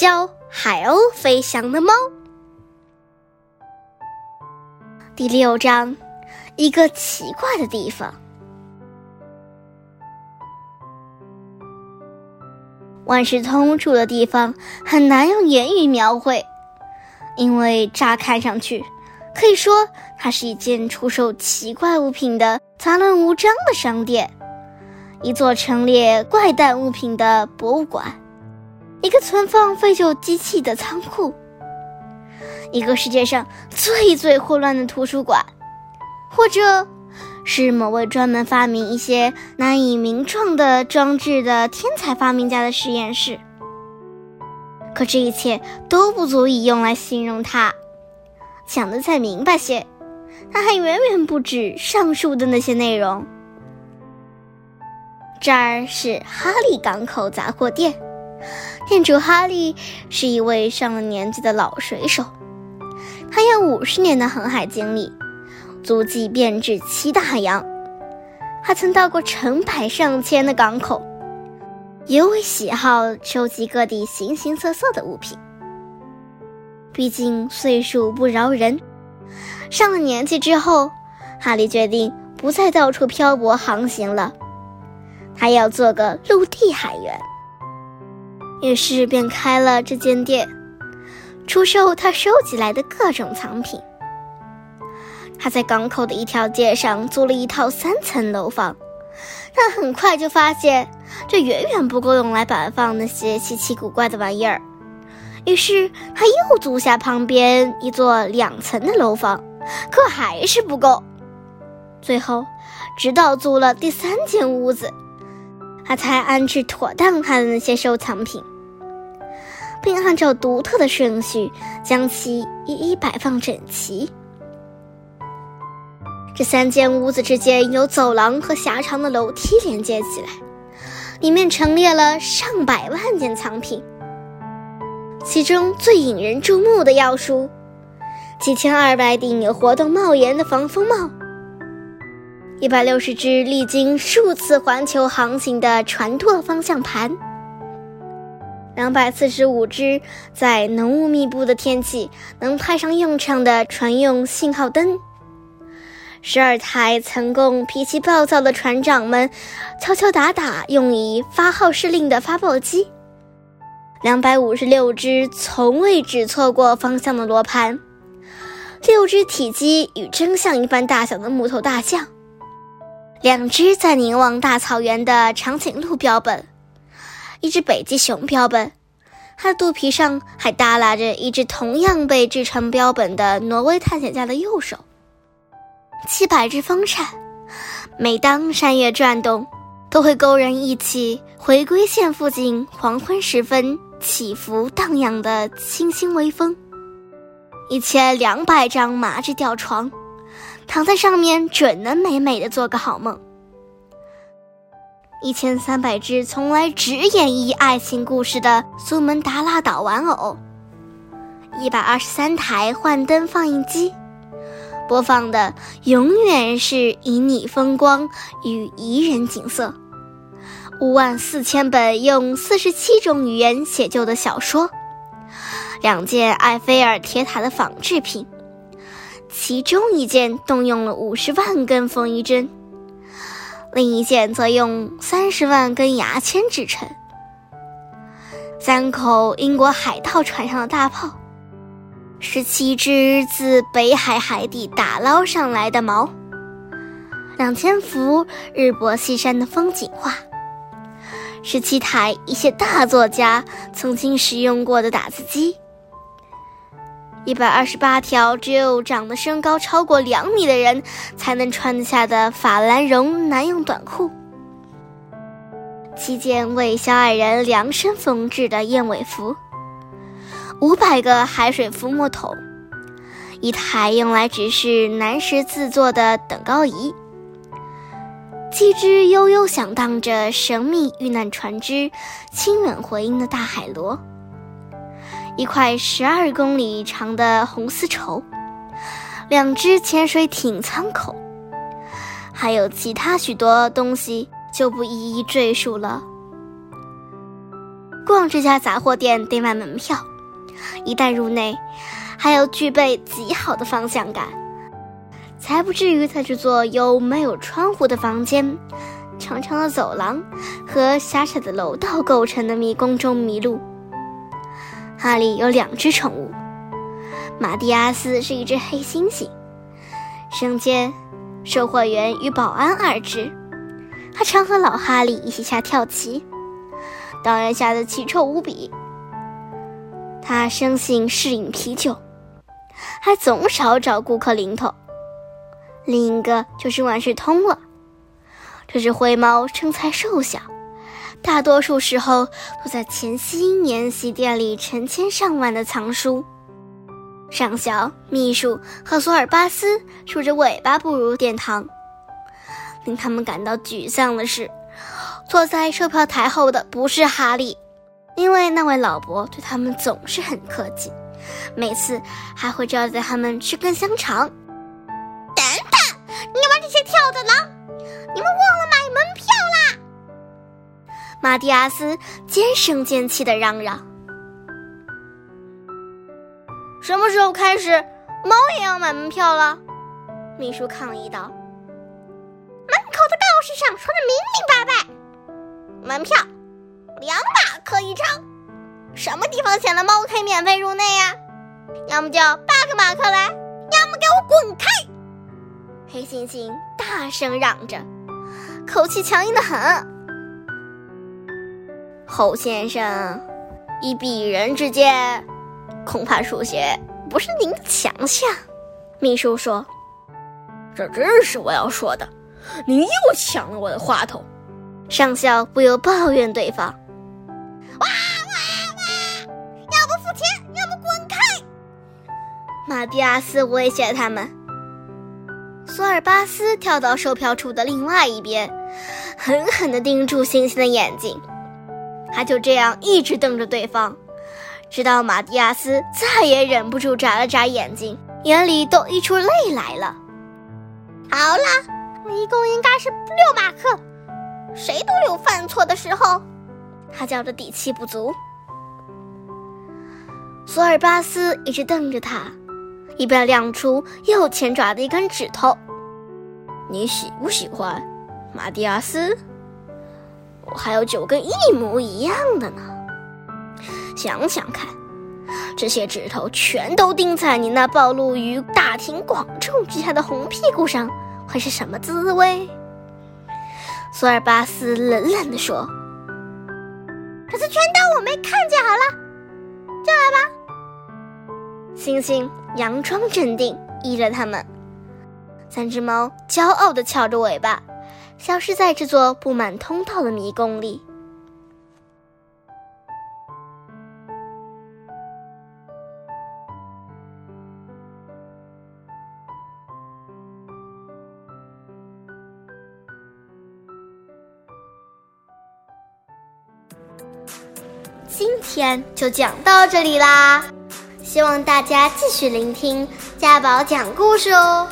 教海鸥飞翔的猫。第六章，一个奇怪的地方。万事通住的地方很难用言语描绘，因为乍看上去，可以说它是一间出售奇怪物品的杂乱无章的商店，一座陈列怪诞物品的博物馆，一个存放废旧机器的仓库，一个世界上最最混乱的图书馆，或者。是某位专门发明一些难以名状的装置的天才发明家的实验室。可这一切都不足以用来形容他。讲的再明白些，他还远远不止上述的那些内容。这儿是哈利港口杂货店，店主哈利是一位上了年纪的老水手，他有五十年的航海经历。足迹遍至七大洋，他曾到过成百上千的港口，尤为喜好收集各地形形色色的物品。毕竟岁数不饶人，上了年纪之后，哈利决定不再到处漂泊航行了，他要做个陆地海员。于是便开了这间店，出售他收集来的各种藏品。他在港口的一条街上租了一套三层楼房，但很快就发现这远远不够用来摆放那些稀奇古怪的玩意儿。于是他又租下旁边一座两层的楼房，可还是不够。最后，直到租了第三间屋子，他才安置妥当他的那些收藏品，并按照独特的顺序将其一一摆放整齐。这三间屋子之间有走廊和狭长的楼梯连接起来，里面陈列了上百万件藏品。其中最引人注目的要数：几千二百顶有活动帽檐的防风帽，一百六十只历经数次环球航行的船舵方向盘，两百四十五只在浓雾密布的天气能派上用场的船用信号灯。十二台曾供脾气暴躁的船长们敲敲打打用以发号施令的发报机，两百五十六只从未指错过方向的罗盘，六只体积与真相一般大小的木头大象，两只在凝望大草原的长颈鹿标本，一只北极熊标本，它的肚皮上还耷拉着一只同样被制成标本的挪威探险家的右手。七百只风扇，每当山岳转动，都会勾人忆起回归线附近黄昏时分起伏荡漾的清新微风。一千两百张麻质吊床，躺在上面准能美美的做个好梦。一千三百只从来只演绎爱情故事的苏门答腊岛玩偶，一百二十三台幻灯放映机。播放的永远是旖旎风光与宜人景色，五万四千本用四十七种语言写就的小说，两件埃菲尔铁塔的仿制品，其中一件动用了五十万根缝衣针，另一件则用三十万根牙签制成，三口英国海盗船上的大炮。十七只自北海海底打捞上来的锚，两千幅日薄西山的风景画，十七台一些大作家曾经使用过的打字机，一百二十八条只有长得身高超过两米的人才能穿得下的法兰绒男用短裤，七件为小矮人量身缝制的燕尾服。五百个海水浮沫桶，一台用来指示南石制作的等高仪，七只悠悠响荡着神秘遇难船只清远回音的大海螺，一块十二公里长的红丝绸，两只潜水艇舱口，还有其他许多东西，就不一一赘述了。逛这家杂货店得买门票，一旦入内，还要具备极好的方向感，才不至于在这座由没有窗户的房间、长长的走廊和狭窄的楼道构成的迷宫中迷路。哈利有两只宠物，马蒂亚斯是一只黑猩猩，生煎、售货员与保安二只。他常和老哈利一起下跳棋，当然下得奇臭无比。他生性嗜饮啤酒，还总少找顾客零头。另一个就是万事通了，这只灰猫身材瘦小，大多数时候都在前夕年戏店里成千上万的藏书。上校、秘书和索尔巴斯竖着尾巴步入殿堂。令他们感到沮丧的是，坐在售票台后的不是哈利，因为那位老伯对他们总是很客气，每次还会招待他们吃根香肠。等等，你们这些跳的狼，你们忘了买门票！马蒂亚斯尖声尖气地嚷嚷：“什么时候开始，猫也要买门票了？”秘书抗议道。门口的告示上说的明明白白，门票两马克一张，什么地方写了猫可以免费入内呀？要么交八个马克来，要么给我滚开！黑猩猩大声嚷着，口气强硬的很。侯先生，以鄙人之见，恐怕书写不是您的强项。秘书说：“这正是我要说的。”您又抢了我的话筒，上校不由抱怨对方：“哇哇哇！要不付钱，要不滚开！”马蒂亚斯威胁他们。索尔巴斯跳到售票处的另外一边，狠狠地盯住星星的眼睛。他就这样一直瞪着对方，直到马蒂亚斯再也忍不住眨了眨眼睛，眼里都溢出泪来了。好了。一共应该是六马克，谁都有犯错的时候。他叫着底气不足。索尔巴斯一直瞪着他，一边亮出右前爪的一根指头。你喜不喜欢，马蒂亚斯？我还有九根一模一样的呢。想想看，这些指头全都钉在你那暴露于大庭广众之下的红屁股上。会是什么滋味？索尔巴斯冷冷地说：“这次全当我没看见好了，进来吧。”星星佯装镇定，依着他们。三只猫骄傲地翘着尾巴，消失在这座布满通道的迷宫里。今天就讲到这里啦，希望大家继续聆听家宝讲故事哦。